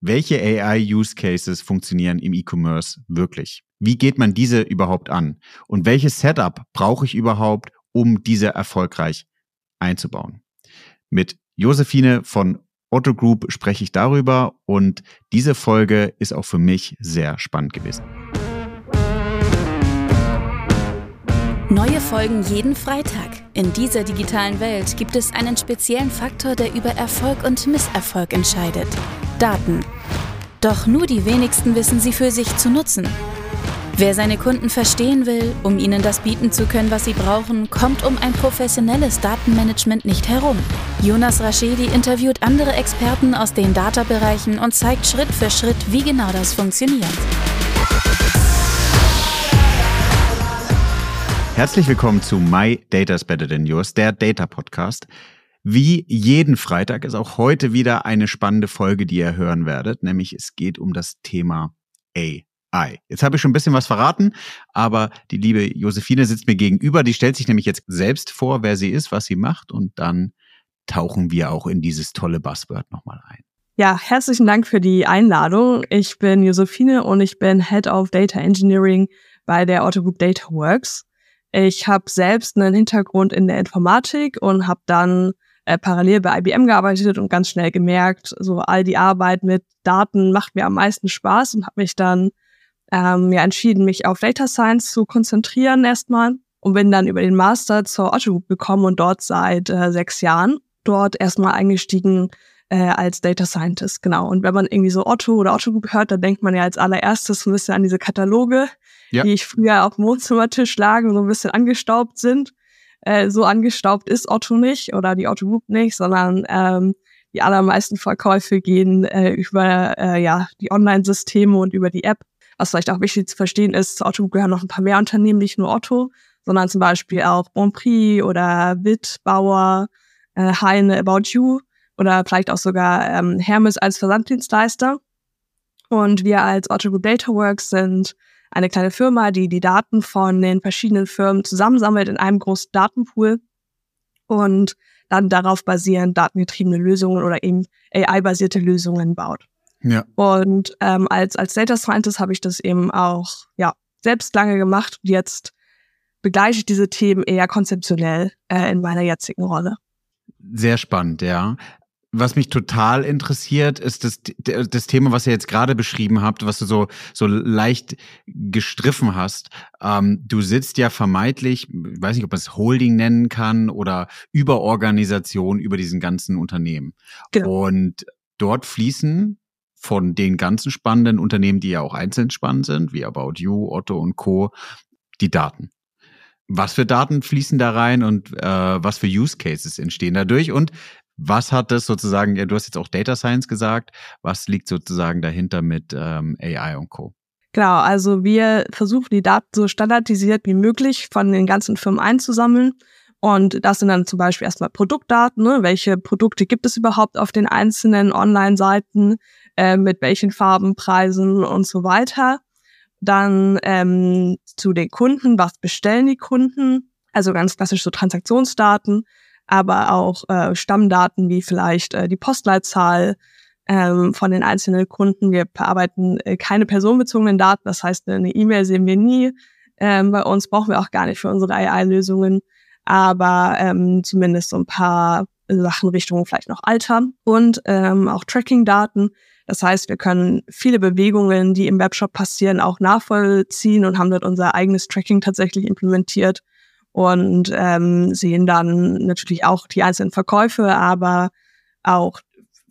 welche AI-Use-Cases funktionieren im E-Commerce wirklich? Wie geht man diese überhaupt an? Und welches Setup brauche ich überhaupt, um diese erfolgreich einzubauen? Mit Josephine von Otto Group spreche ich darüber und diese Folge ist auch für mich sehr spannend gewesen. Neue Folgen jeden Freitag. In dieser digitalen Welt gibt es einen speziellen Faktor, der über Erfolg und Misserfolg entscheidet. Daten. Doch nur die wenigsten wissen sie für sich zu nutzen. Wer seine Kunden verstehen will, um ihnen das bieten zu können, was sie brauchen, kommt um ein professionelles Datenmanagement nicht herum. Jonas Raschedi interviewt andere Experten aus den Data-Bereichen und zeigt Schritt für Schritt, wie genau das funktioniert. Herzlich willkommen zu My Data's Better Than Yours, der Data Podcast. Wie jeden Freitag ist auch heute wieder eine spannende Folge, die ihr hören werdet, nämlich es geht um das Thema AI. Jetzt habe ich schon ein bisschen was verraten, aber die liebe Josephine sitzt mir gegenüber, die stellt sich nämlich jetzt selbst vor, wer sie ist, was sie macht und dann tauchen wir auch in dieses tolle Buzzword nochmal ein. Ja, herzlichen Dank für die Einladung. Ich bin Josephine und ich bin Head of Data Engineering bei der Auto Group Data Works. Ich habe selbst einen Hintergrund in der Informatik und habe dann äh, parallel bei IBM gearbeitet und ganz schnell gemerkt, so all die Arbeit mit Daten macht mir am meisten Spaß und habe mich dann ähm, ja entschieden, mich auf Data Science zu konzentrieren erstmal und bin dann über den Master zur Otto Group gekommen und dort seit äh, sechs Jahren dort erstmal eingestiegen äh, als Data Scientist, genau. Und wenn man irgendwie so Otto oder Otto Group hört, dann denkt man ja als allererstes ein bisschen an diese Kataloge, ja. die ich früher auf dem Wohnzimmertisch lagen und so ein bisschen angestaubt sind. Äh, so angestaubt ist Otto nicht oder die Otto Group nicht, sondern ähm, die allermeisten Verkäufe gehen äh, über äh, ja, die Online-Systeme und über die App. Was vielleicht auch wichtig zu verstehen ist, zu Otto Group gehören noch ein paar mehr Unternehmen, nicht nur Otto, sondern zum Beispiel auch Bonprix oder Witt, Bauer, äh, Heine, About You oder vielleicht auch sogar ähm, Hermes als Versanddienstleister. Und wir als Otto Group Data Works sind eine kleine Firma, die die Daten von den verschiedenen Firmen zusammensammelt in einem großen Datenpool und dann darauf basierend datengetriebene Lösungen oder eben AI-basierte Lösungen baut. Ja. Und ähm, als, als Data Scientist habe ich das eben auch ja, selbst lange gemacht und jetzt begleite ich diese Themen eher konzeptionell äh, in meiner jetzigen Rolle. Sehr spannend, ja. Was mich total interessiert, ist das, das Thema, was ihr jetzt gerade beschrieben habt, was du so, so leicht gestriffen hast. Ähm, du sitzt ja vermeintlich, ich weiß nicht, ob man es Holding nennen kann oder Überorganisation über diesen ganzen Unternehmen. Genau. Und dort fließen von den ganzen spannenden Unternehmen, die ja auch einzeln spannend sind, wie About You, Otto und Co., die Daten. Was für Daten fließen da rein und äh, was für Use Cases entstehen dadurch? Und was hat das sozusagen, du hast jetzt auch Data Science gesagt, was liegt sozusagen dahinter mit ähm, AI und Co? Genau, also wir versuchen die Daten so standardisiert wie möglich von den ganzen Firmen einzusammeln. Und das sind dann zum Beispiel erstmal Produktdaten, ne? welche Produkte gibt es überhaupt auf den einzelnen Online-Seiten, äh, mit welchen Farben, Preisen und so weiter. Dann ähm, zu den Kunden, was bestellen die Kunden? Also ganz klassisch so Transaktionsdaten aber auch äh, Stammdaten wie vielleicht äh, die Postleitzahl ähm, von den einzelnen Kunden. Wir bearbeiten äh, keine personenbezogenen Daten, das heißt, eine E-Mail sehen wir nie. Ähm, bei uns brauchen wir auch gar nicht für unsere AI-Lösungen, aber ähm, zumindest so ein paar Sachen Richtung vielleicht noch Alter und ähm, auch Tracking-Daten. Das heißt, wir können viele Bewegungen, die im Webshop passieren, auch nachvollziehen und haben dort unser eigenes Tracking tatsächlich implementiert und ähm, sehen dann natürlich auch die einzelnen Verkäufe, aber auch,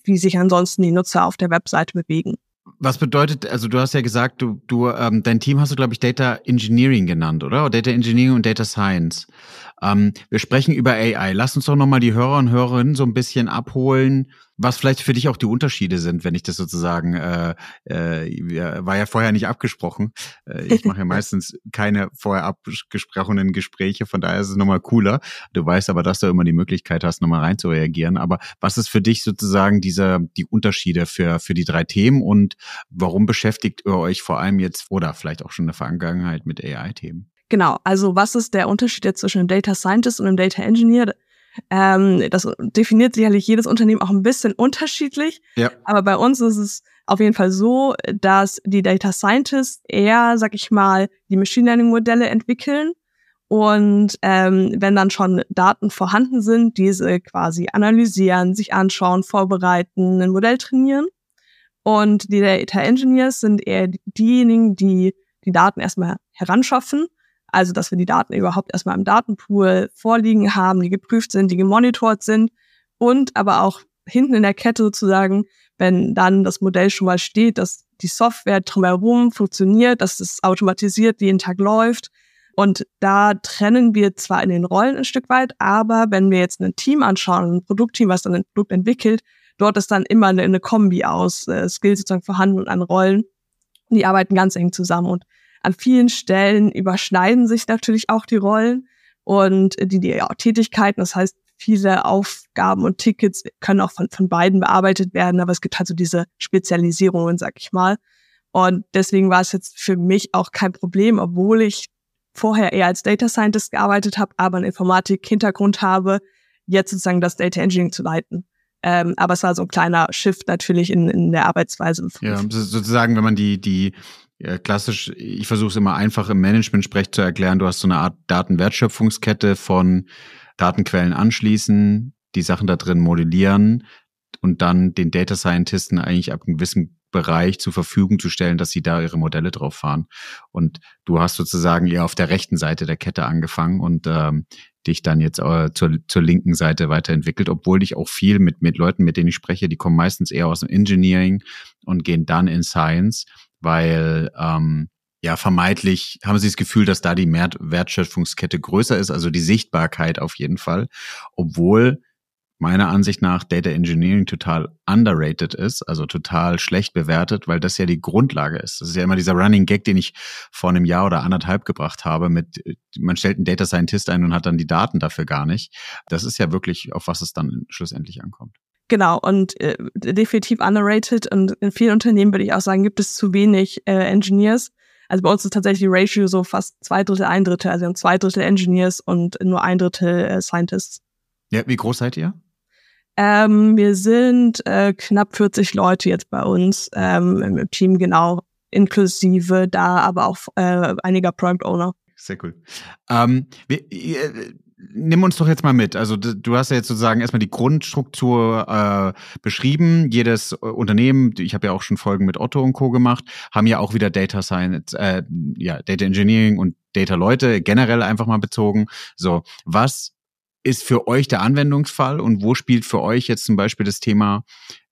wie sich ansonsten die Nutzer auf der Webseite bewegen. Was bedeutet, also du hast ja gesagt, du, du, ähm, dein Team hast du, glaube ich, Data Engineering genannt, oder? Data Engineering und Data Science. Ähm, wir sprechen über AI. Lass uns doch nochmal die Hörer und Hörerinnen so ein bisschen abholen, was vielleicht für dich auch die Unterschiede sind, wenn ich das sozusagen, äh, äh, war ja vorher nicht abgesprochen. Äh, ich mache ja meistens keine vorher abgesprochenen Gespräche, von daher ist es nochmal cooler. Du weißt aber, dass du immer die Möglichkeit hast, nochmal rein zu reagieren. Aber was ist für dich sozusagen diese, die Unterschiede für, für die drei Themen und warum beschäftigt ihr euch vor allem jetzt oder vielleicht auch schon in der Vergangenheit mit AI-Themen? Genau, also was ist der Unterschied jetzt zwischen einem Data Scientist und einem Data Engineer? Ähm, das definiert sicherlich jedes Unternehmen auch ein bisschen unterschiedlich. Ja. Aber bei uns ist es auf jeden Fall so, dass die Data Scientists eher, sag ich mal, die Machine Learning Modelle entwickeln und ähm, wenn dann schon Daten vorhanden sind, diese quasi analysieren, sich anschauen, vorbereiten, ein Modell trainieren. Und die Data Engineers sind eher diejenigen, die die Daten erstmal heranschaffen. Also, dass wir die Daten überhaupt erstmal im Datenpool vorliegen haben, die geprüft sind, die gemonitort sind und aber auch hinten in der Kette sozusagen, wenn dann das Modell schon mal steht, dass die Software drumherum funktioniert, dass es automatisiert jeden Tag läuft, und da trennen wir zwar in den Rollen ein Stück weit, aber wenn wir jetzt ein Team anschauen, ein Produktteam, was dann ein Produkt entwickelt, dort ist dann immer eine, eine Kombi aus äh, Skills sozusagen vorhanden und an Rollen. Die arbeiten ganz eng zusammen und an vielen Stellen überschneiden sich natürlich auch die Rollen und die, die Tätigkeiten. Das heißt, viele Aufgaben und Tickets können auch von, von beiden bearbeitet werden, aber es gibt halt so diese Spezialisierungen, sag ich mal. Und deswegen war es jetzt für mich auch kein Problem, obwohl ich vorher eher als Data Scientist gearbeitet habe, aber einen Informatik-Hintergrund habe, jetzt sozusagen das Data Engineering zu leiten. Ähm, aber es war so ein kleiner Shift natürlich in, in der Arbeitsweise. Ja, sozusagen, wenn man die, die ja, klassisch, ich versuche es immer einfach im Management-Sprech zu erklären, du hast so eine Art Datenwertschöpfungskette von Datenquellen anschließen, die Sachen da drin modellieren und dann den Data Scientisten eigentlich ab einem gewissen Bereich zur Verfügung zu stellen, dass sie da ihre Modelle drauf fahren. Und du hast sozusagen eher auf der rechten Seite der Kette angefangen und ähm, dich dann jetzt äh, zur, zur linken Seite weiterentwickelt, obwohl ich auch viel mit, mit Leuten, mit denen ich spreche, die kommen meistens eher aus dem Engineering und gehen dann in Science, weil ähm, ja, vermeintlich haben sie das Gefühl, dass da die Wertschöpfungskette größer ist, also die Sichtbarkeit auf jeden Fall, obwohl meiner Ansicht nach Data Engineering total underrated ist, also total schlecht bewertet, weil das ja die Grundlage ist. Das ist ja immer dieser Running Gag, den ich vor einem Jahr oder anderthalb gebracht habe mit, man stellt einen Data Scientist ein und hat dann die Daten dafür gar nicht. Das ist ja wirklich, auf was es dann schlussendlich ankommt. Genau, und äh, definitiv underrated. Und in vielen Unternehmen würde ich auch sagen, gibt es zu wenig äh, Engineers. Also bei uns ist tatsächlich die Ratio so fast zwei Drittel, ein Drittel. Also wir haben zwei Drittel Engineers und nur ein Drittel äh, Scientists. Ja, wie groß seid ihr? Ähm, wir sind äh, knapp 40 Leute jetzt bei uns ähm, im Team, genau, inklusive da aber auch äh, einiger Product Owner. Sehr cool. Ähm, wir, äh, nimm uns doch jetzt mal mit. Also du hast ja jetzt sozusagen erstmal die Grundstruktur äh, beschrieben. Jedes äh, Unternehmen, ich habe ja auch schon Folgen mit Otto und Co. gemacht, haben ja auch wieder Data Science, äh, ja, Data Engineering und Data Leute generell einfach mal bezogen. So, was ist für euch der Anwendungsfall und wo spielt für euch jetzt zum Beispiel das Thema,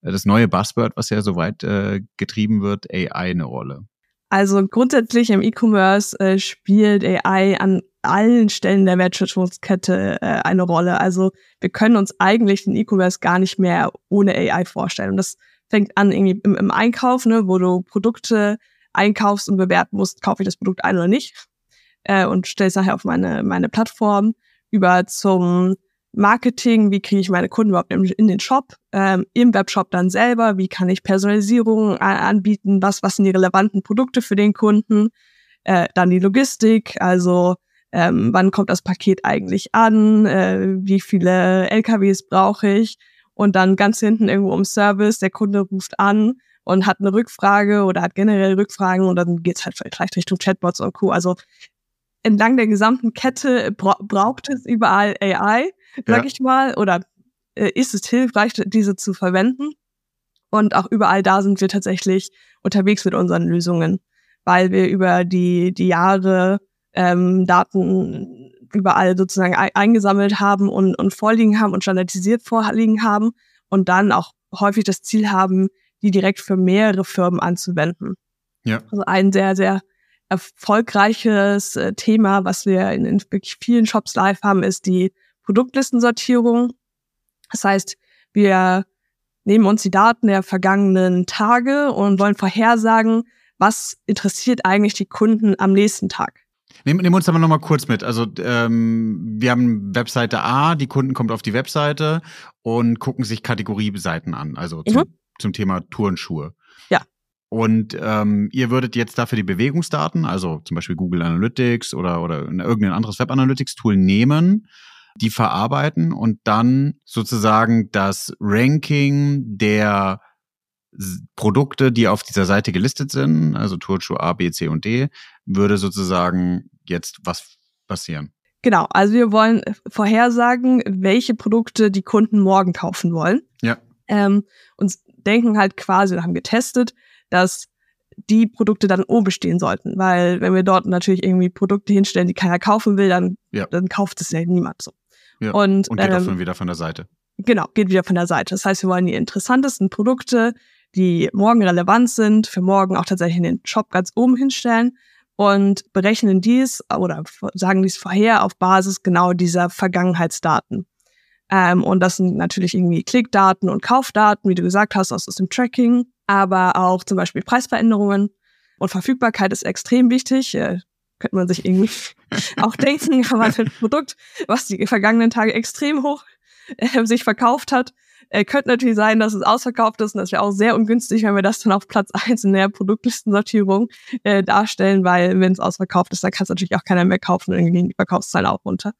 äh, das neue Buzzword, was ja so weit äh, getrieben wird, AI eine Rolle? Also grundsätzlich im E-Commerce äh, spielt AI an allen Stellen der Wertschöpfungskette äh, eine Rolle. Also wir können uns eigentlich den E-Commerce gar nicht mehr ohne AI vorstellen. Und das fängt an irgendwie im, im Einkauf, ne, wo du Produkte einkaufst und bewerten musst, kaufe ich das Produkt ein oder nicht. Äh, und stellst nachher auf meine, meine Plattform über zum Marketing, wie kriege ich meine Kunden überhaupt in den Shop, ähm, im Webshop dann selber, wie kann ich Personalisierung anbieten, was, was sind die relevanten Produkte für den Kunden, äh, dann die Logistik, also ähm, wann kommt das Paket eigentlich an, äh, wie viele LKWs brauche ich? Und dann ganz hinten irgendwo im Service, der Kunde ruft an und hat eine Rückfrage oder hat generell Rückfragen und dann geht's halt vielleicht Richtung Chatbots und Co. Also entlang der gesamten Kette bra braucht es überall AI, sag ja. ich mal, oder äh, ist es hilfreich, diese zu verwenden. Und auch überall da sind wir tatsächlich unterwegs mit unseren Lösungen, weil wir über die, die Jahre ähm, Daten überall sozusagen eingesammelt haben und, und vorliegen haben und standardisiert vorliegen haben und dann auch häufig das Ziel haben, die direkt für mehrere Firmen anzuwenden. Ja. Also ein sehr, sehr erfolgreiches äh, Thema, was wir in, in wirklich vielen Shops live haben, ist die Produktlistensortierung. Das heißt, wir nehmen uns die Daten der vergangenen Tage und wollen vorhersagen, was interessiert eigentlich die Kunden am nächsten Tag. Nehmen, nehmen uns aber nochmal kurz mit. Also ähm, wir haben Webseite A, die Kunden kommt auf die Webseite und gucken sich Kategorieseiten an, also zum, mhm. zum Thema Turnschuhe. Ja. Und ähm, ihr würdet jetzt dafür die Bewegungsdaten, also zum Beispiel Google Analytics oder, oder irgendein anderes Web Analytics Tool nehmen, die verarbeiten und dann sozusagen das Ranking der Produkte, die auf dieser Seite gelistet sind, also Turnschuh A, B, C und D, würde sozusagen jetzt was passieren. Genau, also wir wollen vorhersagen, welche Produkte die Kunden morgen kaufen wollen. Ja. Ähm, und denken halt quasi, wir haben getestet, dass die Produkte dann oben stehen sollten. Weil wenn wir dort natürlich irgendwie Produkte hinstellen, die keiner kaufen will, dann, ja. dann kauft es ja niemand so. Ja. Und, und geht ähm, auch wieder von der Seite. Genau, geht wieder von der Seite. Das heißt, wir wollen die interessantesten Produkte, die morgen relevant sind, für morgen auch tatsächlich in den Shop ganz oben hinstellen und berechnen dies oder sagen dies vorher auf Basis genau dieser Vergangenheitsdaten. Ähm, und das sind natürlich irgendwie Klickdaten und Kaufdaten, wie du gesagt hast, aus, aus dem Tracking, aber auch zum Beispiel Preisveränderungen und Verfügbarkeit ist extrem wichtig. Könnte man sich irgendwie auch denken, aber ein Produkt, was die vergangenen Tage extrem hoch äh, sich verkauft hat, äh, könnte natürlich sein, dass es ausverkauft ist und das wäre auch sehr ungünstig, wenn wir das dann auf Platz eins in der Produktlistensortierung äh, darstellen, weil wenn es ausverkauft ist, dann kann es natürlich auch keiner mehr kaufen und dann gehen die Verkaufszahlen auch runter.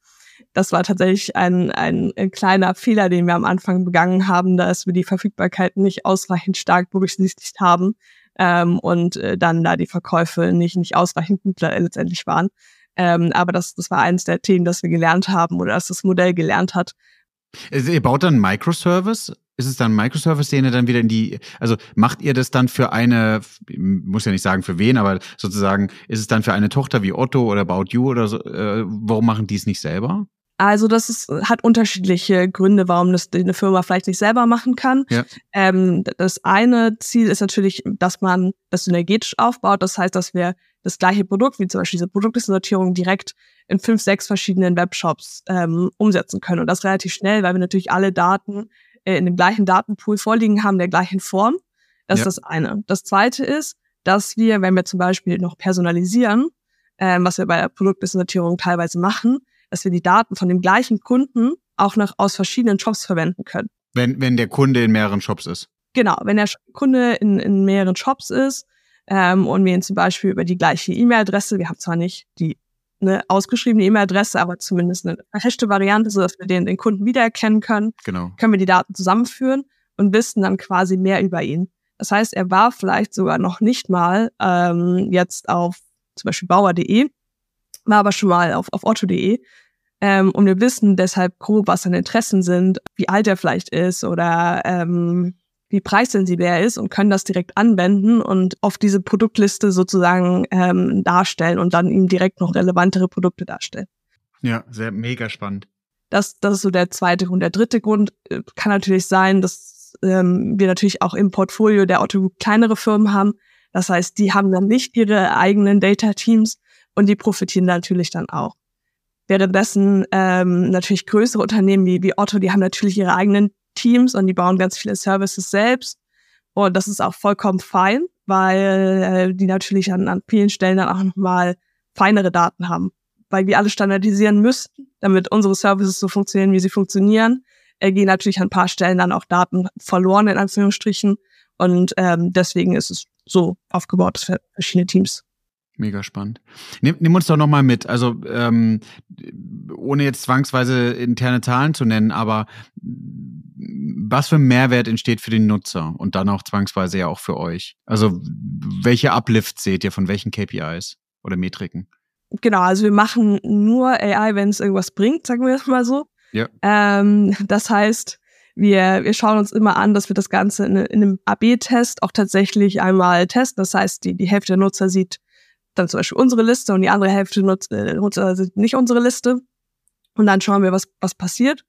Das war tatsächlich ein, ein, ein kleiner Fehler, den wir am Anfang begangen haben, dass wir die Verfügbarkeit nicht ausreichend stark berücksichtigt haben ähm, und äh, dann da die Verkäufe nicht, nicht ausreichend gut letztendlich waren. Ähm, aber das, das war eines der Themen, das wir gelernt haben oder dass das Modell gelernt hat, also ihr baut dann Microservice? Ist es dann Microservice, den ihr dann wieder in die, also macht ihr das dann für eine, muss ja nicht sagen für wen, aber sozusagen, ist es dann für eine Tochter wie Otto oder About You oder so, äh, warum machen die es nicht selber? Also das ist, hat unterschiedliche Gründe, warum das eine Firma vielleicht nicht selber machen kann. Ja. Ähm, das eine Ziel ist natürlich, dass man das synergetisch aufbaut. Das heißt, dass wir das gleiche Produkt, wie zum Beispiel diese Produktsortierung, direkt in fünf, sechs verschiedenen Webshops ähm, umsetzen können. Und das relativ schnell, weil wir natürlich alle Daten äh, in dem gleichen Datenpool vorliegen haben, der gleichen Form. Das ja. ist das eine. Das zweite ist, dass wir, wenn wir zum Beispiel noch personalisieren, ähm, was wir bei der Produktsortierung teilweise machen, dass wir die Daten von dem gleichen Kunden auch noch aus verschiedenen Shops verwenden können. Wenn, wenn der Kunde in mehreren Shops ist. Genau, wenn der Kunde in, in mehreren Shops ist ähm, und wir ihn zum Beispiel über die gleiche E-Mail-Adresse, wir haben zwar nicht die eine ausgeschriebene E-Mail-Adresse, aber zumindest eine hashte Variante, sodass wir den, den Kunden wiedererkennen können. Genau. Können wir die Daten zusammenführen und wissen dann quasi mehr über ihn. Das heißt, er war vielleicht sogar noch nicht mal ähm, jetzt auf zum Beispiel bauer.de, war aber schon mal auf, auf otto.de. Ähm, und wir wissen deshalb grob, was seine Interessen sind, wie alt er vielleicht ist oder ähm, wie preissensibel er ist und können das direkt anwenden und auf diese Produktliste sozusagen ähm, darstellen und dann ihm direkt noch relevantere Produkte darstellen. Ja, sehr mega spannend. Das, das ist so der zweite Grund. Der dritte Grund äh, kann natürlich sein, dass ähm, wir natürlich auch im Portfolio der Otto Group kleinere Firmen haben. Das heißt, die haben dann nicht ihre eigenen Data-Teams und die profitieren natürlich dann auch. Währenddessen ähm, natürlich größere Unternehmen wie, wie Otto, die haben natürlich ihre eigenen Teams und die bauen ganz viele Services selbst. Und das ist auch vollkommen fein, weil äh, die natürlich an, an vielen Stellen dann auch nochmal feinere Daten haben. Weil wir alle standardisieren müssten, damit unsere Services so funktionieren, wie sie funktionieren, äh, gehen natürlich an ein paar Stellen dann auch Daten verloren, in Anführungsstrichen. Und ähm, deswegen ist es so aufgebaut für verschiedene Teams. Mega spannend. Nimm, nimm uns doch nochmal mit, also ähm, ohne jetzt zwangsweise interne Zahlen zu nennen, aber was für ein Mehrwert entsteht für den Nutzer und dann auch zwangsweise ja auch für euch? Also welche Uplift seht ihr von welchen KPIs oder Metriken? Genau, also wir machen nur AI, wenn es irgendwas bringt, sagen wir das mal so. Ja. Ähm, das heißt, wir, wir schauen uns immer an, dass wir das Ganze in, in einem AB-Test auch tatsächlich einmal testen. Das heißt, die, die Hälfte der Nutzer sieht dann zum Beispiel unsere Liste und die andere Hälfte nutzt, äh, also nicht unsere Liste. Und dann schauen wir, was, was passiert.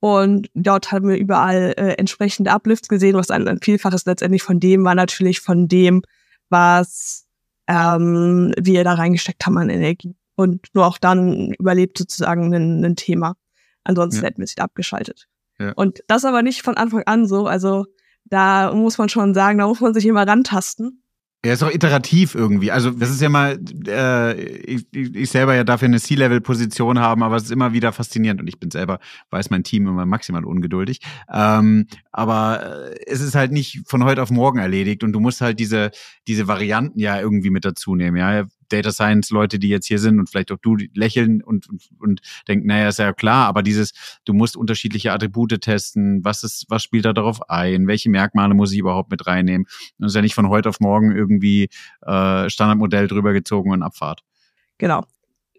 Und dort haben wir überall äh, entsprechende Uplifts gesehen, was ein, ein Vielfaches letztendlich von dem war natürlich von dem, was ähm, wir da reingesteckt haben an Energie. Und nur auch dann überlebt sozusagen ein, ein Thema. Ansonsten ja. hätten wir es abgeschaltet. Ja. Und das aber nicht von Anfang an so. Also da muss man schon sagen, da muss man sich immer rantasten. Er ist auch iterativ irgendwie. Also das ist ja mal, äh, ich, ich selber ja dafür eine C-Level-Position haben, aber es ist immer wieder faszinierend und ich bin selber, weiß mein Team immer maximal ungeduldig. Ähm, aber äh, es ist halt nicht von heute auf morgen erledigt und du musst halt diese, diese Varianten ja irgendwie mit dazu nehmen. Ja, Data Science Leute, die jetzt hier sind und vielleicht auch du lächeln und, und, und denken, naja, ist ja klar, aber dieses, du musst unterschiedliche Attribute testen, was ist, was spielt da darauf ein, welche Merkmale muss ich überhaupt mit reinnehmen? Das ist ja nicht von heute auf morgen irgendwie äh, Standardmodell drüber gezogen und Abfahrt. Genau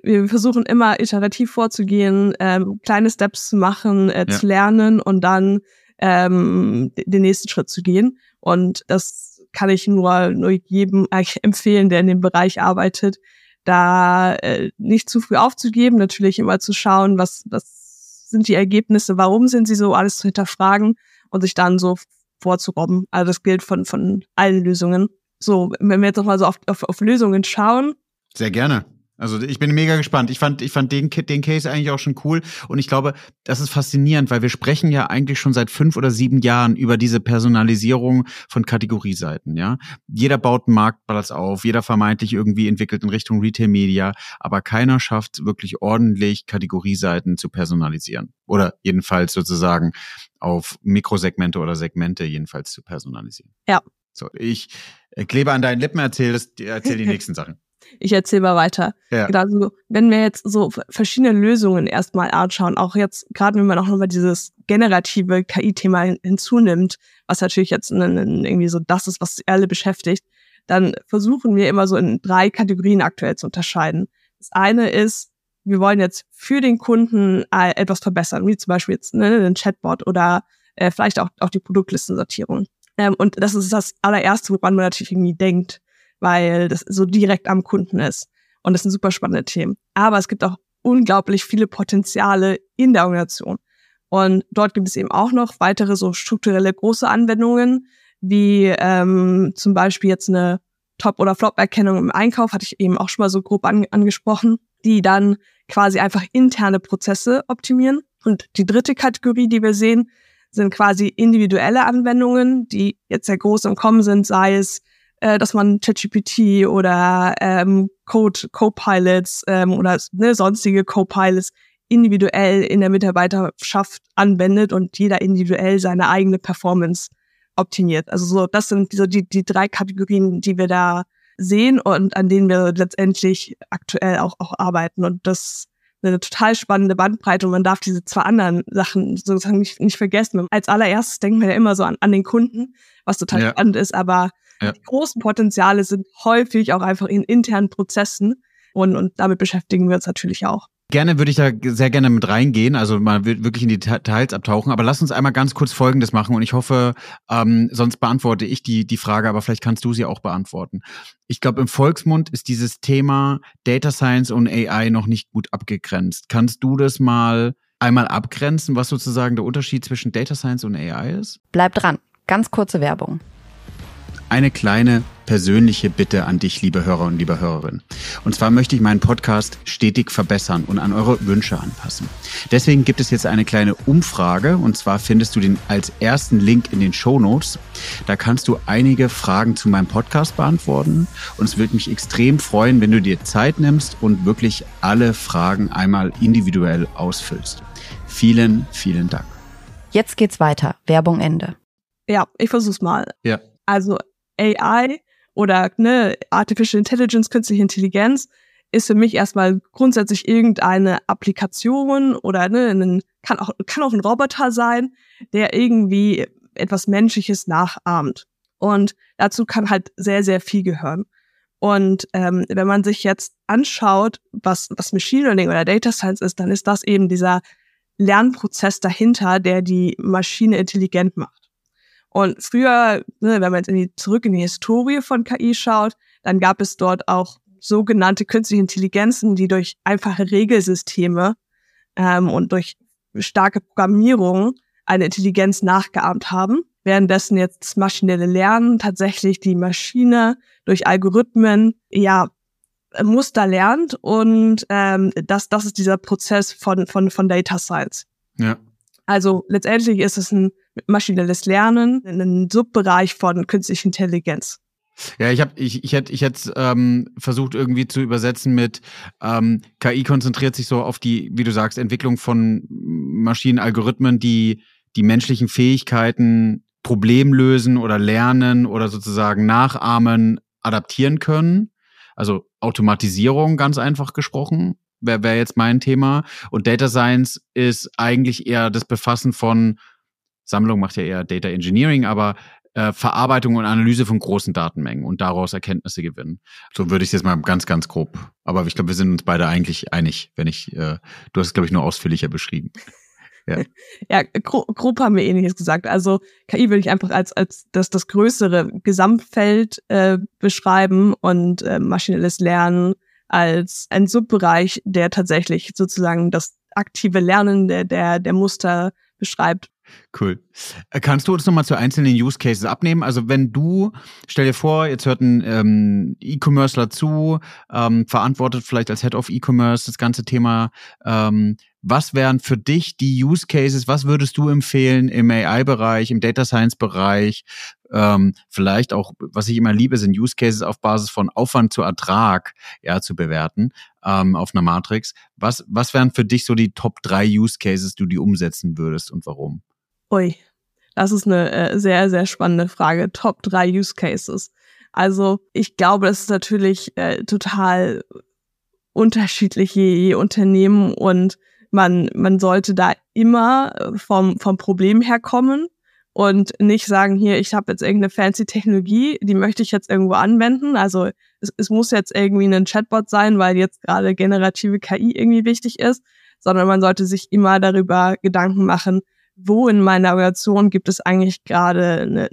wir versuchen immer iterativ vorzugehen, ähm, kleine Steps zu machen, äh, ja. zu lernen und dann ähm, den nächsten Schritt zu gehen. Und das kann ich nur, nur jedem empfehlen, der in dem Bereich arbeitet, da äh, nicht zu früh aufzugeben, natürlich immer zu schauen, was, was sind die Ergebnisse, warum sind sie so, alles zu hinterfragen und sich dann so vorzurobben. Also das gilt von, von allen Lösungen. So, wenn wir jetzt nochmal so auf, auf, auf Lösungen schauen. Sehr gerne. Also ich bin mega gespannt. Ich fand, ich fand den, den Case eigentlich auch schon cool. Und ich glaube, das ist faszinierend, weil wir sprechen ja eigentlich schon seit fünf oder sieben Jahren über diese Personalisierung von Kategorieseiten. Ja, jeder baut einen Marktplatz auf, jeder vermeintlich irgendwie entwickelt in Richtung Retail Media, aber keiner schafft wirklich ordentlich Kategorieseiten zu personalisieren oder jedenfalls sozusagen auf Mikrosegmente oder Segmente jedenfalls zu personalisieren. Ja. So, ich klebe an deinen Lippen, erzähl, das, erzähl die nächsten Sachen. Ich erzähle mal weiter. Ja. Genau, also, wenn wir jetzt so verschiedene Lösungen erstmal anschauen, auch jetzt gerade wenn man auch nochmal dieses generative KI-Thema hinzunimmt, was natürlich jetzt irgendwie so das ist, was alle beschäftigt, dann versuchen wir immer so in drei Kategorien aktuell zu unterscheiden. Das eine ist, wir wollen jetzt für den Kunden äh, etwas verbessern, wie zum Beispiel jetzt ne, ein Chatbot oder äh, vielleicht auch, auch die Produktlistensortierung. Ähm, und das ist das allererste, woran man natürlich irgendwie denkt weil das so direkt am Kunden ist. Und das sind super spannende Themen. Aber es gibt auch unglaublich viele Potenziale in der Organisation. Und dort gibt es eben auch noch weitere so strukturelle große Anwendungen, wie ähm, zum Beispiel jetzt eine Top- oder Flop-Erkennung im Einkauf, hatte ich eben auch schon mal so grob an, angesprochen, die dann quasi einfach interne Prozesse optimieren. Und die dritte Kategorie, die wir sehen, sind quasi individuelle Anwendungen, die jetzt sehr groß im Kommen sind, sei es äh, dass man ChatGPT oder ähm, Code Copilots ähm, oder ne, sonstige Copilots individuell in der Mitarbeiterschaft anwendet und jeder individuell seine eigene Performance optimiert. Also so, das sind so die, die drei Kategorien, die wir da sehen und an denen wir letztendlich aktuell auch, auch arbeiten. Und das eine total spannende Bandbreite und man darf diese zwei anderen Sachen sozusagen nicht, nicht vergessen. Als allererstes denken wir ja immer so an, an den Kunden, was total ja. spannend ist, aber ja. die großen Potenziale sind häufig auch einfach in internen Prozessen und, und damit beschäftigen wir uns natürlich auch. Gerne würde ich da sehr gerne mit reingehen, also mal wirklich in die Details abtauchen. Aber lass uns einmal ganz kurz Folgendes machen und ich hoffe, ähm, sonst beantworte ich die, die Frage, aber vielleicht kannst du sie auch beantworten. Ich glaube, im Volksmund ist dieses Thema Data Science und AI noch nicht gut abgegrenzt. Kannst du das mal einmal abgrenzen, was sozusagen der Unterschied zwischen Data Science und AI ist? Bleib dran. Ganz kurze Werbung eine kleine persönliche Bitte an dich, liebe Hörer und liebe Hörerin. Und zwar möchte ich meinen Podcast stetig verbessern und an eure Wünsche anpassen. Deswegen gibt es jetzt eine kleine Umfrage und zwar findest du den als ersten Link in den Show Notes. Da kannst du einige Fragen zu meinem Podcast beantworten und es würde mich extrem freuen, wenn du dir Zeit nimmst und wirklich alle Fragen einmal individuell ausfüllst. Vielen, vielen Dank. Jetzt geht's weiter. Werbung Ende. Ja, ich versuch's mal. Ja. Also AI oder ne, Artificial Intelligence, künstliche Intelligenz ist für mich erstmal grundsätzlich irgendeine Applikation oder ne, ein, kann auch kann auch ein Roboter sein, der irgendwie etwas Menschliches nachahmt. Und dazu kann halt sehr sehr viel gehören. Und ähm, wenn man sich jetzt anschaut, was was Machine Learning oder Data Science ist, dann ist das eben dieser Lernprozess dahinter, der die Maschine intelligent macht. Und früher, ne, wenn man jetzt in die, zurück in die Historie von KI schaut, dann gab es dort auch sogenannte künstliche Intelligenzen, die durch einfache Regelsysteme ähm, und durch starke Programmierung eine Intelligenz nachgeahmt haben. Währenddessen jetzt das maschinelle Lernen tatsächlich die Maschine durch Algorithmen ja Muster lernt und ähm, das, das ist dieser Prozess von, von, von Data Science. Ja. Also letztendlich ist es ein maschinelles Lernen, ein Subbereich von künstlicher Intelligenz. Ja, ich habe ich, ich hätte ich hätte ähm, versucht irgendwie zu übersetzen mit ähm, KI konzentriert sich so auf die, wie du sagst, Entwicklung von Maschinenalgorithmen, die die menschlichen Fähigkeiten Problem lösen oder lernen oder sozusagen nachahmen, adaptieren können. Also Automatisierung, ganz einfach gesprochen, wäre wär jetzt mein Thema. Und Data Science ist eigentlich eher das Befassen von Sammlung macht ja eher Data Engineering, aber äh, Verarbeitung und Analyse von großen Datenmengen und daraus Erkenntnisse gewinnen. So würde ich es jetzt mal ganz, ganz grob. Aber ich glaube, wir sind uns beide eigentlich einig, wenn ich, äh, du hast es, glaube ich, nur ausführlicher beschrieben. Ja, ja grob, grob haben wir ähnliches gesagt. Also KI würde ich einfach als, als das, das größere Gesamtfeld äh, beschreiben und äh, maschinelles Lernen als ein Subbereich, der tatsächlich sozusagen das aktive Lernen der, der, der Muster beschreibt. Cool. Äh, kannst du uns nochmal zu einzelnen Use Cases abnehmen? Also wenn du, stell dir vor, jetzt hört ein ähm, E-Commercer zu, ähm, verantwortet vielleicht als Head of E-Commerce das ganze Thema. Ähm, was wären für dich die Use Cases? Was würdest du empfehlen im AI-Bereich, im Data Science-Bereich? Ähm, vielleicht auch, was ich immer liebe, sind Use Cases auf Basis von Aufwand zu Ertrag ja, zu bewerten ähm, auf einer Matrix. Was, was wären für dich so die Top drei Use Cases, die du umsetzen würdest und warum? Ui, das ist eine äh, sehr, sehr spannende Frage. Top drei Use Cases. Also ich glaube, das ist natürlich äh, total unterschiedlich je, je Unternehmen und man, man sollte da immer äh, vom, vom Problem herkommen und nicht sagen, hier, ich habe jetzt irgendeine fancy Technologie, die möchte ich jetzt irgendwo anwenden. Also es, es muss jetzt irgendwie ein Chatbot sein, weil jetzt gerade generative KI irgendwie wichtig ist, sondern man sollte sich immer darüber Gedanken machen, wo in meiner Organisation gibt es eigentlich gerade eine,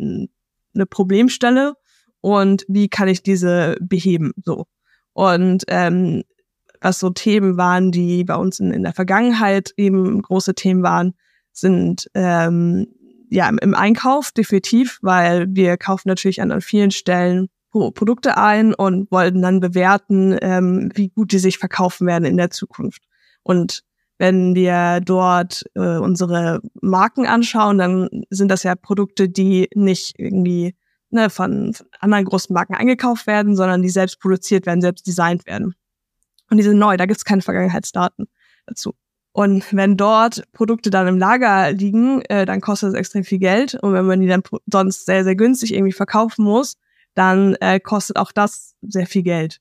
eine Problemstelle und wie kann ich diese beheben so. Und ähm, was so Themen waren, die bei uns in, in der Vergangenheit eben große Themen waren, sind ähm, ja im, im Einkauf definitiv, weil wir kaufen natürlich an, an vielen Stellen Produkte ein und wollten dann bewerten, ähm, wie gut die sich verkaufen werden in der Zukunft. Und wenn wir dort äh, unsere Marken anschauen, dann sind das ja Produkte, die nicht irgendwie ne, von, von anderen großen Marken eingekauft werden, sondern die selbst produziert werden, selbst designt werden. Und die sind neu, da gibt es keine Vergangenheitsdaten dazu. Und wenn dort Produkte dann im Lager liegen, äh, dann kostet das extrem viel Geld. Und wenn man die dann sonst sehr, sehr günstig irgendwie verkaufen muss, dann äh, kostet auch das sehr viel Geld.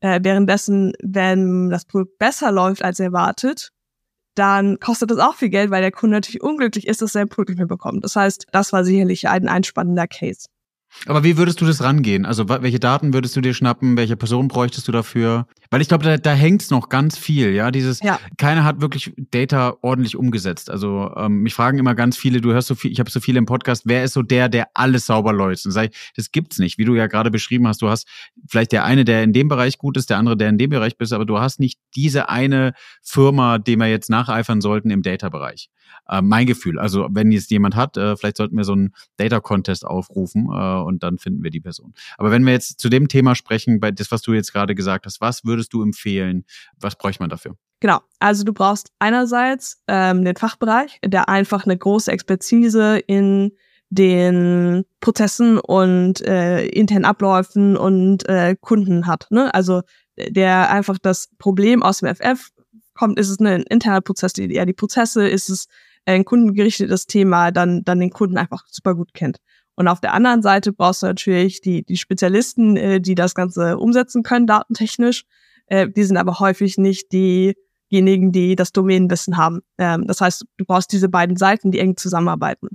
Äh, währenddessen, wenn das Produkt besser läuft als erwartet, dann kostet das auch viel Geld, weil der Kunde natürlich unglücklich ist, dass er ein Produkt nicht mehr bekommt. Das heißt, das war sicherlich ein einspannender Case. Aber wie würdest du das rangehen? Also welche Daten würdest du dir schnappen? Welche Person bräuchtest du dafür? Weil ich glaube, da, da hängt noch ganz viel, ja. Dieses, ja. keiner hat wirklich Data ordentlich umgesetzt. Also ähm, mich fragen immer ganz viele, du hörst so viel, ich habe so viele im Podcast, wer ist so der, der alles sauber läuft? Und sag ich, das gibt's nicht, wie du ja gerade beschrieben hast. Du hast vielleicht der eine, der in dem Bereich gut ist, der andere, der in dem Bereich bist, aber du hast nicht diese eine Firma, dem wir jetzt nacheifern sollten im Data-Bereich. Äh, mein Gefühl. Also wenn jetzt jemand hat, äh, vielleicht sollten wir so einen Data-Contest aufrufen äh, und dann finden wir die Person. Aber wenn wir jetzt zu dem Thema sprechen, bei das, was du jetzt gerade gesagt hast, was würdest du empfehlen? Was bräuchte man dafür? Genau, also du brauchst einerseits ähm, den Fachbereich, der einfach eine große Expertise in den Prozessen und äh, internen Abläufen und äh, Kunden hat. Ne? Also der einfach das Problem aus dem FF kommt, ist es ein interner Prozess, die, ja die Prozesse, ist es ein kundengerichtetes Thema, dann, dann den Kunden einfach super gut kennt. Und auf der anderen Seite brauchst du natürlich die, die Spezialisten, äh, die das Ganze umsetzen können, datentechnisch. Äh, die sind aber häufig nicht diejenigen, die das Domänenwissen haben. Ähm, das heißt, du brauchst diese beiden Seiten, die eng zusammenarbeiten.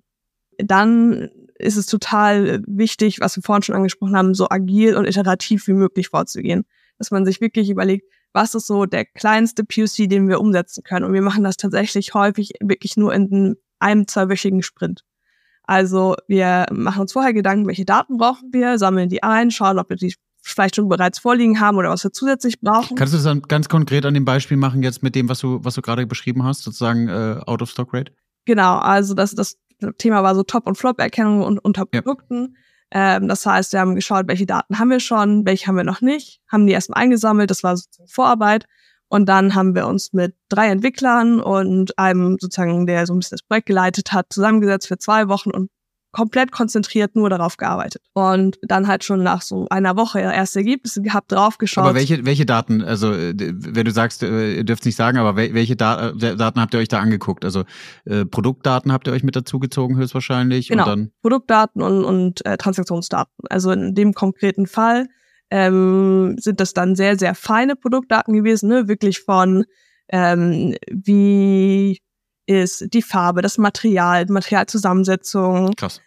Dann ist es total wichtig, was wir vorhin schon angesprochen haben, so agil und iterativ wie möglich vorzugehen. Dass man sich wirklich überlegt, was ist so der kleinste POC, den wir umsetzen können. Und wir machen das tatsächlich häufig wirklich nur in einem zweiwöchigen Sprint. Also wir machen uns vorher Gedanken, welche Daten brauchen wir, sammeln die ein, schauen, ob wir die vielleicht schon bereits vorliegen haben oder was wir zusätzlich brauchen. Kannst du das dann ganz konkret an dem Beispiel machen jetzt mit dem, was du, was du gerade beschrieben hast, sozusagen äh, Out of Stock Rate? Genau, also das, das Thema war so Top- und Flop-Erkennung und unter Produkten. Ja. Ähm, das heißt, wir haben geschaut, welche Daten haben wir schon, welche haben wir noch nicht, haben die erstmal eingesammelt, das war sozusagen Vorarbeit. Und dann haben wir uns mit drei Entwicklern und einem sozusagen, der so ein bisschen das Projekt geleitet hat, zusammengesetzt für zwei Wochen und komplett konzentriert nur darauf gearbeitet. Und dann halt schon nach so einer Woche erste Ergebnisse gehabt, draufgeschaut. Aber welche, welche Daten, also wenn du sagst, äh, ihr dürft nicht sagen, aber welche äh, Daten habt ihr euch da angeguckt? Also äh, Produktdaten habt ihr euch mit dazugezogen höchstwahrscheinlich? Genau, und Produktdaten und, und äh, Transaktionsdaten. Also in dem konkreten Fall ähm, sind das dann sehr, sehr feine Produktdaten gewesen, ne? wirklich von ähm, wie ist die Farbe, das Material, Materialzusammensetzung. Krass.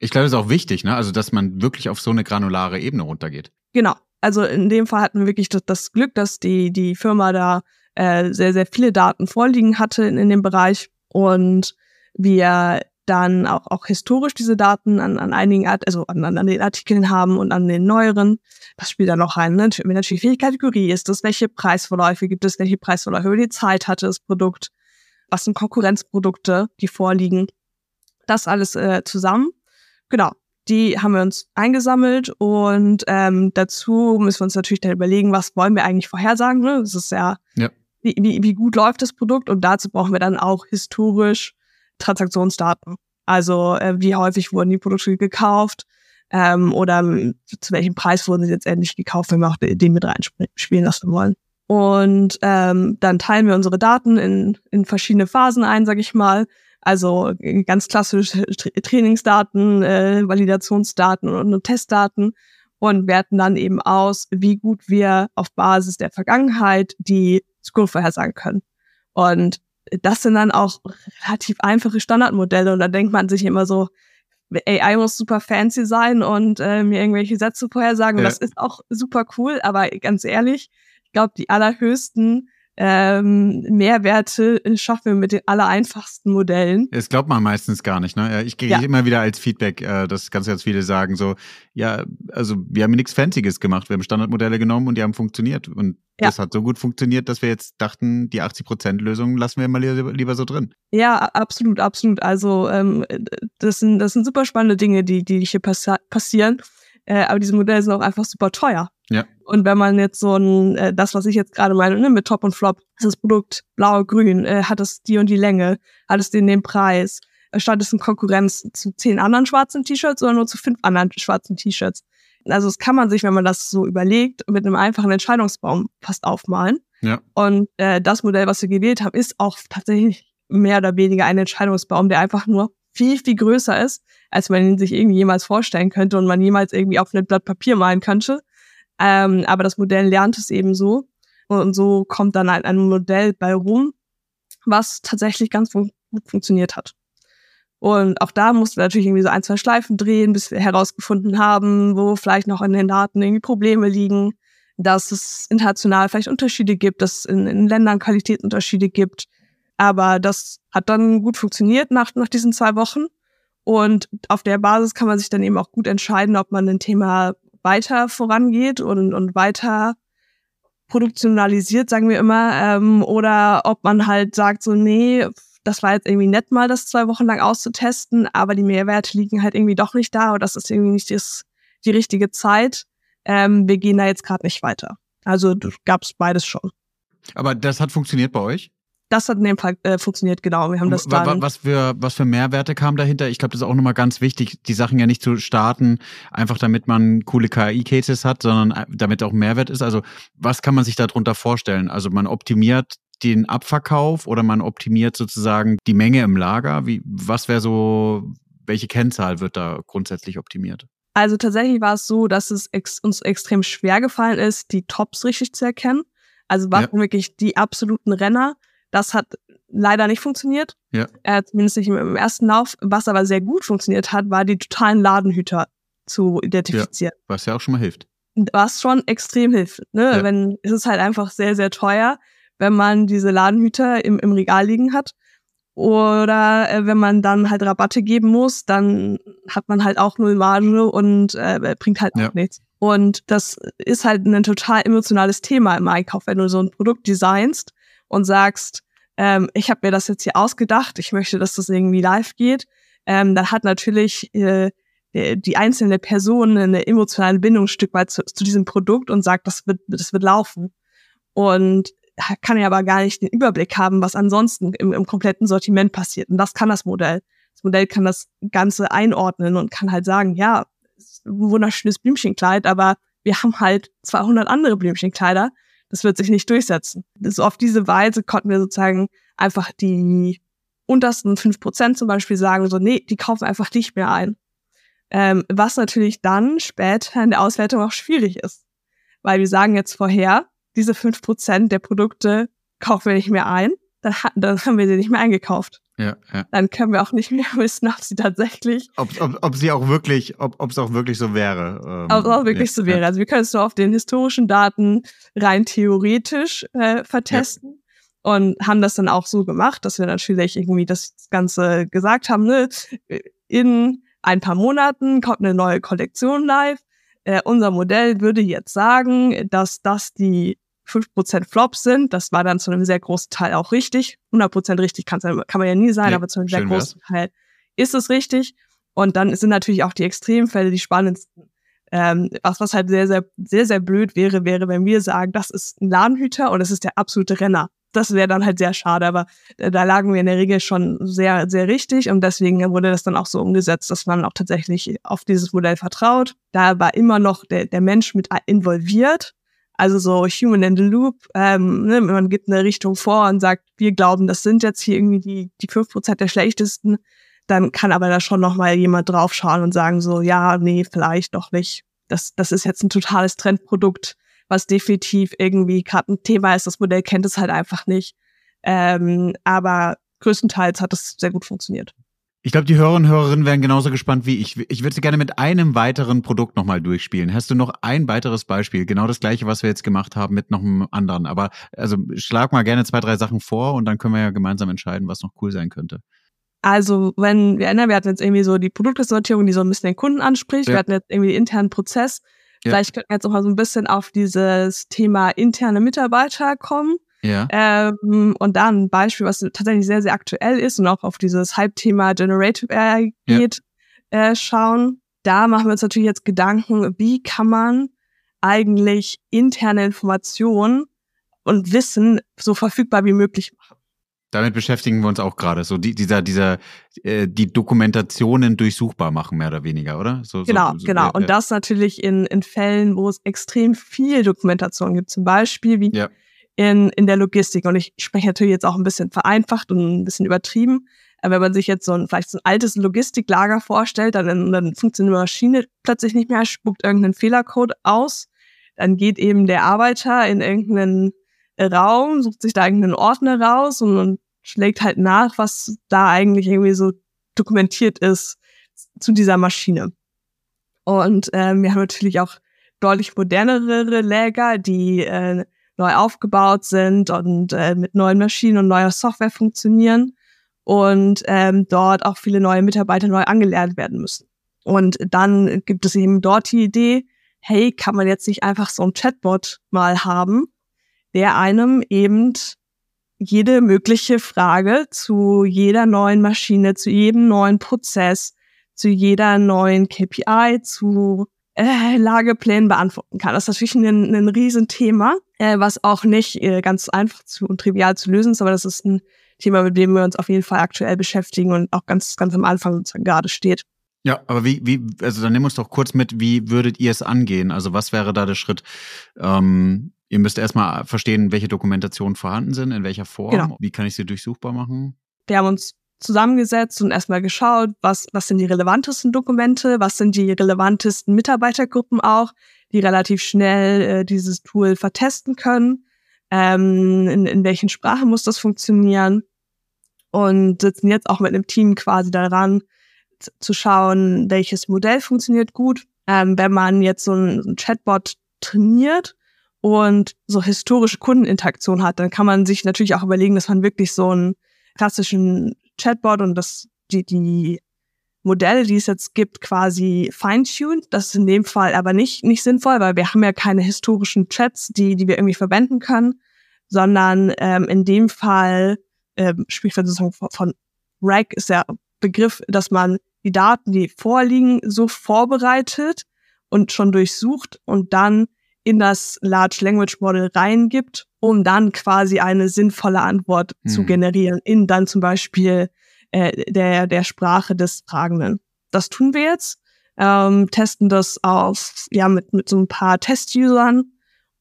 Ich glaube, das ist auch wichtig, ne? Also, dass man wirklich auf so eine granulare Ebene runtergeht. Genau. Also in dem Fall hatten wir wirklich das, das Glück, dass die, die Firma da äh, sehr, sehr viele Daten vorliegen hatte in, in dem Bereich und wir dann auch, auch historisch diese Daten an, an einigen, Art, also an, an den Artikeln haben und an den neueren. Was spielt da noch rein? Ne? Natürlich, welche Kategorie ist das? Welche Preisverläufe gibt es? Welche Preisverläufe über die Zeit hatte das Produkt? Was sind Konkurrenzprodukte, die vorliegen? Das alles äh, zusammen. Genau. Die haben wir uns eingesammelt und ähm, dazu müssen wir uns natürlich dann überlegen, was wollen wir eigentlich vorhersagen. Ne? Das ist ja, ja. Wie, wie, wie gut läuft das Produkt und dazu brauchen wir dann auch historisch Transaktionsdaten. Also äh, wie häufig wurden die Produkte gekauft ähm, oder zu welchem Preis wurden sie letztendlich gekauft, wenn wir auch den mit reinspielen lassen wollen. Und ähm, dann teilen wir unsere Daten in, in verschiedene Phasen ein, sage ich mal. Also ganz klassische Trainingsdaten, äh, Validationsdaten und, und Testdaten und werten dann eben aus, wie gut wir auf Basis der Vergangenheit die Zukunft vorhersagen können. Und das sind dann auch relativ einfache Standardmodelle und da denkt man sich immer so, AI muss super fancy sein und äh, mir irgendwelche Sätze vorhersagen. Ja. Das ist auch super cool, aber ganz ehrlich, ich glaube, die allerhöchsten ähm, Mehrwerte schaffen wir mit den allereinfachsten Modellen. Das glaubt man meistens gar nicht, ne? Ich kriege ja. immer wieder als Feedback, äh, dass ganz, ganz viele sagen so, ja, also wir haben nichts Fancyes gemacht, wir haben Standardmodelle genommen und die haben funktioniert. Und ja. das hat so gut funktioniert, dass wir jetzt dachten, die 80%-Lösung lassen wir mal lieber, lieber so drin. Ja, absolut, absolut. Also ähm, das, sind, das sind super spannende Dinge, die, die hier passi passieren. Äh, aber diese Modelle sind auch einfach super teuer. Ja. Und wenn man jetzt so ein, äh, das, was ich jetzt gerade meine, ne, mit Top und Flop, ist das Produkt blau-grün, äh, hat es die und die Länge, hat es den, den Preis, äh, statt es in Konkurrenz zu zehn anderen schwarzen T-Shirts oder nur zu fünf anderen schwarzen T-Shirts. Also das kann man sich, wenn man das so überlegt, mit einem einfachen Entscheidungsbaum fast aufmalen. Ja. Und äh, das Modell, was wir gewählt haben, ist auch tatsächlich mehr oder weniger ein Entscheidungsbaum, der einfach nur viel, viel größer ist, als man ihn sich irgendwie jemals vorstellen könnte und man jemals irgendwie auf ein Blatt Papier malen könnte. Ähm, aber das Modell lernt es eben so. Und so kommt dann ein, ein Modell bei rum, was tatsächlich ganz gut funktioniert hat. Und auch da mussten wir natürlich irgendwie so ein, zwei Schleifen drehen, bis wir herausgefunden haben, wo vielleicht noch in den Daten irgendwie Probleme liegen, dass es international vielleicht Unterschiede gibt, dass es in, in Ländern Qualitätsunterschiede gibt. Aber das hat dann gut funktioniert nach, nach diesen zwei Wochen. Und auf der Basis kann man sich dann eben auch gut entscheiden, ob man ein Thema weiter vorangeht und, und weiter produktionalisiert, sagen wir immer, ähm, oder ob man halt sagt, so, nee, das war jetzt irgendwie nett mal, das zwei Wochen lang auszutesten, aber die Mehrwerte liegen halt irgendwie doch nicht da oder das ist irgendwie nicht das, die richtige Zeit. Ähm, wir gehen da jetzt gerade nicht weiter. Also gab es beides schon. Aber das hat funktioniert bei euch? Das hat in dem Fall äh, funktioniert, genau. Wir haben das dann. Was für, was für Mehrwerte kamen dahinter? Ich glaube, das ist auch nochmal ganz wichtig, die Sachen ja nicht zu starten, einfach damit man coole KI-Cases hat, sondern äh, damit auch Mehrwert ist. Also, was kann man sich darunter vorstellen? Also, man optimiert den Abverkauf oder man optimiert sozusagen die Menge im Lager? Wie, was wäre so, welche Kennzahl wird da grundsätzlich optimiert? Also tatsächlich war es so, dass es ex uns extrem schwer gefallen ist, die Tops richtig zu erkennen. Also was ja. wirklich die absoluten Renner das hat leider nicht funktioniert. Ja. Äh, zumindest nicht im, ersten Lauf. Was aber sehr gut funktioniert hat, war die totalen Ladenhüter zu identifizieren. Ja, was ja auch schon mal hilft. Was schon extrem hilft. Ne? Ja. Wenn, es ist halt einfach sehr, sehr teuer, wenn man diese Ladenhüter im, im Regal liegen hat. Oder äh, wenn man dann halt Rabatte geben muss, dann hat man halt auch null Marge und äh, bringt halt ja. auch nichts. Und das ist halt ein total emotionales Thema im Einkauf, wenn du so ein Produkt designst und sagst, ähm, ich habe mir das jetzt hier ausgedacht, ich möchte, dass das irgendwie live geht, ähm, dann hat natürlich äh, die einzelne Person eine emotionale Bindung ein Stück weit zu, zu, diesem Produkt und sagt, das wird, das wird laufen. Und kann ja aber gar nicht den Überblick haben, was ansonsten im, im kompletten Sortiment passiert. Und das kann das Modell. Das Modell kann das Ganze einordnen und kann halt sagen, ja, ein wunderschönes Blümchenkleid, aber wir haben halt 200 andere Blümchenkleider das wird sich nicht durchsetzen. So auf diese Weise konnten wir sozusagen einfach die untersten fünf Prozent zum Beispiel sagen, so, nee, die kaufen einfach nicht mehr ein. Ähm, was natürlich dann später in der Auswertung auch schwierig ist. weil wir sagen jetzt vorher, diese fünf Prozent der Produkte kaufen wir nicht mehr ein, dann, dann haben wir sie nicht mehr eingekauft. Ja, ja. Dann können wir auch nicht mehr wissen, ob sie tatsächlich. Ob, ob, ob sie auch wirklich, ob ob es auch wirklich so wäre. Ähm, ob es auch wirklich ja, so wäre. Also wir können es nur auf den historischen Daten rein theoretisch äh, vertesten. Ja. Und haben das dann auch so gemacht, dass wir natürlich irgendwie das Ganze gesagt haben, ne, in ein paar Monaten kommt eine neue Kollektion live. Äh, unser Modell würde jetzt sagen, dass das die 5% Flops sind. Das war dann zu einem sehr großen Teil auch richtig. 100% richtig kann man ja nie sein, nee, aber zu einem sehr großen wär's. Teil ist es richtig. Und dann sind natürlich auch die Extremfälle die spannendsten. Ähm, was, was halt sehr, sehr, sehr, sehr blöd wäre, wäre, wenn wir sagen, das ist ein Ladenhüter und das ist der absolute Renner. Das wäre dann halt sehr schade, aber da lagen wir in der Regel schon sehr, sehr richtig und deswegen wurde das dann auch so umgesetzt, dass man auch tatsächlich auf dieses Modell vertraut. Da war immer noch der, der Mensch mit involviert also so Human in the Loop, ähm, ne, man gibt eine Richtung vor und sagt, wir glauben, das sind jetzt hier irgendwie die, die fünf Prozent der schlechtesten, dann kann aber da schon nochmal jemand draufschauen und sagen so, ja, nee, vielleicht doch nicht. Das, das ist jetzt ein totales Trendprodukt, was definitiv irgendwie gerade ein Thema ist. Das Modell kennt es halt einfach nicht. Ähm, aber größtenteils hat es sehr gut funktioniert. Ich glaube, die Hörer und Hörerinnen wären genauso gespannt wie ich. Ich würde sie gerne mit einem weiteren Produkt nochmal durchspielen. Hast du noch ein weiteres Beispiel? Genau das gleiche, was wir jetzt gemacht haben mit noch einem anderen. Aber also schlag mal gerne zwei, drei Sachen vor und dann können wir ja gemeinsam entscheiden, was noch cool sein könnte. Also, wenn wir erinnern, wir hatten jetzt irgendwie so die Produktsortierung, die so ein bisschen den Kunden anspricht. Ja. Wir hatten jetzt irgendwie den internen Prozess. Ja. Vielleicht könnten wir jetzt auch mal so ein bisschen auf dieses Thema interne Mitarbeiter kommen. Ja. Ähm, und da ein Beispiel, was tatsächlich sehr, sehr aktuell ist und auch auf dieses Hype-Thema Generative AI geht, ja. äh, schauen. Da machen wir uns natürlich jetzt Gedanken, wie kann man eigentlich interne Informationen und Wissen so verfügbar wie möglich machen. Damit beschäftigen wir uns auch gerade. So die, dieser, dieser, äh, die Dokumentationen durchsuchbar machen, mehr oder weniger, oder? So, genau, so, so, genau. Und das natürlich in, in Fällen, wo es extrem viel Dokumentation gibt. Zum Beispiel wie ja in, in der Logistik. Und ich spreche natürlich jetzt auch ein bisschen vereinfacht und ein bisschen übertrieben. Aber wenn man sich jetzt so ein, vielleicht so ein altes Logistiklager vorstellt, dann, dann funktioniert die Maschine plötzlich nicht mehr, spuckt irgendeinen Fehlercode aus. Dann geht eben der Arbeiter in irgendeinen Raum, sucht sich da irgendeinen Ordner raus und, und schlägt halt nach, was da eigentlich irgendwie so dokumentiert ist zu dieser Maschine. Und ähm, wir haben natürlich auch deutlich modernere Läger, die äh, neu aufgebaut sind und äh, mit neuen Maschinen und neuer Software funktionieren und ähm, dort auch viele neue Mitarbeiter neu angelernt werden müssen. Und dann gibt es eben dort die Idee, hey, kann man jetzt nicht einfach so ein Chatbot mal haben, der einem eben jede mögliche Frage zu jeder neuen Maschine, zu jedem neuen Prozess, zu jeder neuen KPI, zu äh, Lageplänen beantworten kann. Das ist natürlich ein, ein Riesenthema, äh, was auch nicht äh, ganz einfach zu und trivial zu lösen ist, aber das ist ein Thema, mit dem wir uns auf jeden Fall aktuell beschäftigen und auch ganz, ganz am Anfang sozusagen gerade steht. Ja, aber wie, wie, also dann nimm uns doch kurz mit, wie würdet ihr es angehen? Also was wäre da der Schritt? Ähm, ihr müsst erstmal verstehen, welche Dokumentationen vorhanden sind, in welcher Form, genau. wie kann ich sie durchsuchbar machen? Wir haben uns zusammengesetzt und erstmal geschaut, was, was sind die relevantesten Dokumente, was sind die relevantesten Mitarbeitergruppen auch, die relativ schnell äh, dieses Tool vertesten können, ähm, in, in welchen Sprachen muss das funktionieren und sitzen jetzt auch mit einem Team quasi daran, zu schauen, welches Modell funktioniert gut. Ähm, wenn man jetzt so ein Chatbot trainiert und so historische Kundeninteraktion hat, dann kann man sich natürlich auch überlegen, dass man wirklich so einen klassischen Chatbot und das, die, die Modelle, die es jetzt gibt, quasi fine-tuned. Das ist in dem Fall aber nicht, nicht sinnvoll, weil wir haben ja keine historischen Chats, die, die wir irgendwie verwenden können, sondern ähm, in dem Fall ähm, spricht man sozusagen von, von RAG ist der Begriff, dass man die Daten, die vorliegen, so vorbereitet und schon durchsucht und dann in das Large Language Model reingibt, um dann quasi eine sinnvolle Antwort hm. zu generieren in dann zum Beispiel äh, der, der Sprache des Fragenden. Das tun wir jetzt, ähm, testen das auf, ja, mit, mit so ein paar Test-Usern,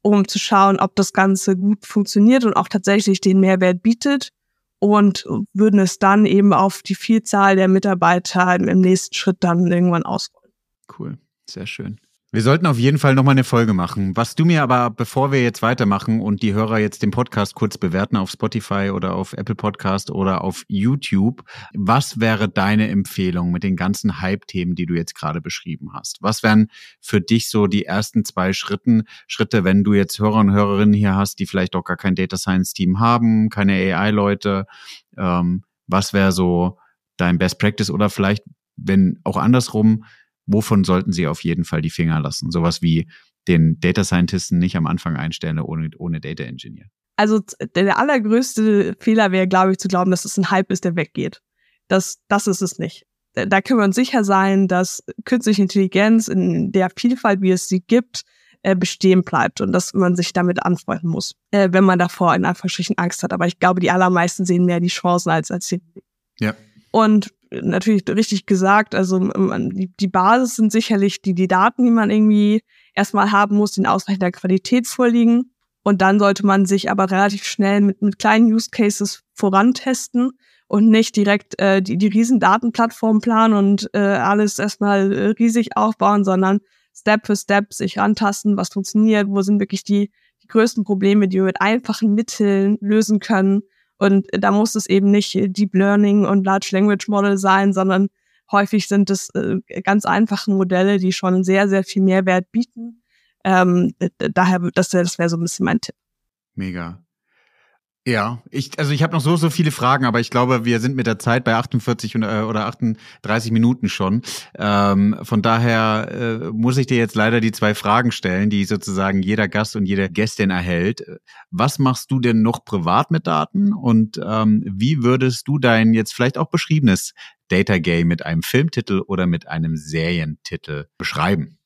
um zu schauen, ob das Ganze gut funktioniert und auch tatsächlich den Mehrwert bietet und würden es dann eben auf die Vielzahl der Mitarbeiter im nächsten Schritt dann irgendwann ausrollen. Cool, sehr schön. Wir sollten auf jeden Fall nochmal eine Folge machen. Was du mir aber, bevor wir jetzt weitermachen und die Hörer jetzt den Podcast kurz bewerten auf Spotify oder auf Apple Podcast oder auf YouTube, was wäre deine Empfehlung mit den ganzen Hype-Themen, die du jetzt gerade beschrieben hast? Was wären für dich so die ersten zwei Schritten, Schritte, wenn du jetzt Hörer und Hörerinnen hier hast, die vielleicht auch gar kein Data Science Team haben, keine AI-Leute? Ähm, was wäre so dein Best Practice oder vielleicht, wenn auch andersrum, wovon sollten sie auf jeden Fall die Finger lassen? Sowas wie den Data Scientisten nicht am Anfang einstellen ohne, ohne Data Engineer. Also der allergrößte Fehler wäre, glaube ich, zu glauben, dass es ein Hype ist, der weggeht. Das, das ist es nicht. Da können wir uns sicher sein, dass künstliche Intelligenz in der Vielfalt, wie es sie gibt, äh, bestehen bleibt und dass man sich damit anfreunden muss, äh, wenn man davor in Anführungsstrichen Angst hat. Aber ich glaube, die allermeisten sehen mehr die Chancen als, als die. Ja. Und natürlich richtig gesagt, also die, die Basis sind sicherlich die, die Daten, die man irgendwie erstmal haben muss, die in ausreichender Qualität vorliegen. Und dann sollte man sich aber relativ schnell mit, mit kleinen Use Cases vorantesten und nicht direkt äh, die, die riesen Datenplattform planen und äh, alles erstmal äh, riesig aufbauen, sondern Step für Step sich rantasten, was funktioniert, wo sind wirklich die, die größten Probleme, die wir mit einfachen Mitteln lösen können und da muss es eben nicht Deep Learning und Large Language Model sein, sondern häufig sind es äh, ganz einfache Modelle, die schon sehr, sehr viel Mehrwert bieten. Ähm, daher, das, das wäre so ein bisschen mein Tipp. Mega. Ja, ich, also ich habe noch so, so viele Fragen, aber ich glaube, wir sind mit der Zeit bei 48 äh, oder 38 Minuten schon. Ähm, von daher äh, muss ich dir jetzt leider die zwei Fragen stellen, die sozusagen jeder Gast und jede Gästin erhält. Was machst du denn noch privat mit Daten und ähm, wie würdest du dein jetzt vielleicht auch beschriebenes Data Game mit einem Filmtitel oder mit einem Serientitel beschreiben?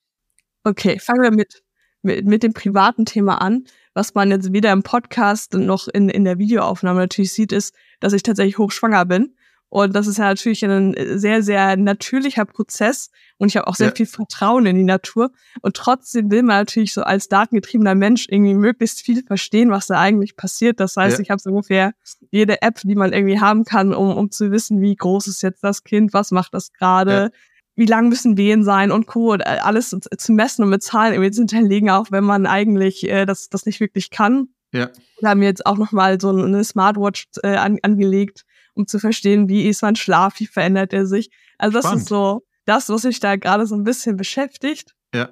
Okay, fangen wir mit, mit, mit dem privaten Thema an was man jetzt weder im Podcast noch in, in der Videoaufnahme natürlich sieht, ist, dass ich tatsächlich hochschwanger bin. Und das ist ja natürlich ein sehr, sehr natürlicher Prozess. Und ich habe auch sehr ja. viel Vertrauen in die Natur. Und trotzdem will man natürlich so als datengetriebener Mensch irgendwie möglichst viel verstehen, was da eigentlich passiert. Das heißt, ja. ich habe so ungefähr jede App, die man irgendwie haben kann, um, um zu wissen, wie groß ist jetzt das Kind, was macht das gerade, ja wie lang müssen Wehen sein und Co. Und äh, alles zu messen und mit Zahlen irgendwie zu hinterlegen, auch wenn man eigentlich äh, das, das nicht wirklich kann. Ja. Wir haben jetzt auch nochmal so eine Smartwatch äh, an, angelegt, um zu verstehen, wie ist mein Schlaf, wie verändert er sich. Also das Spannend. ist so das, was mich da gerade so ein bisschen beschäftigt. Ja.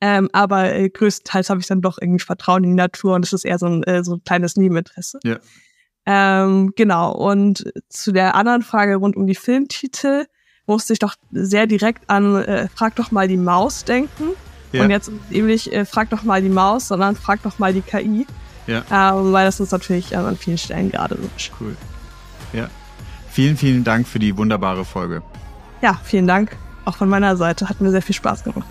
Ähm, aber äh, größtenteils habe ich dann doch irgendwie Vertrauen in die Natur und es ist eher so ein, äh, so ein kleines Nebeninteresse. Ja. Ähm, genau. Und zu der anderen Frage rund um die Filmtitel musste ich doch sehr direkt an äh, Frag doch mal die Maus denken. Ja. Und jetzt eben nicht äh, Frag doch mal die Maus, sondern Frag doch mal die KI. Ja. Ähm, weil das ist natürlich äh, an vielen Stellen gerade so. Cool. Ja. Vielen, vielen Dank für die wunderbare Folge. Ja, vielen Dank. Auch von meiner Seite. Hat mir sehr viel Spaß gemacht.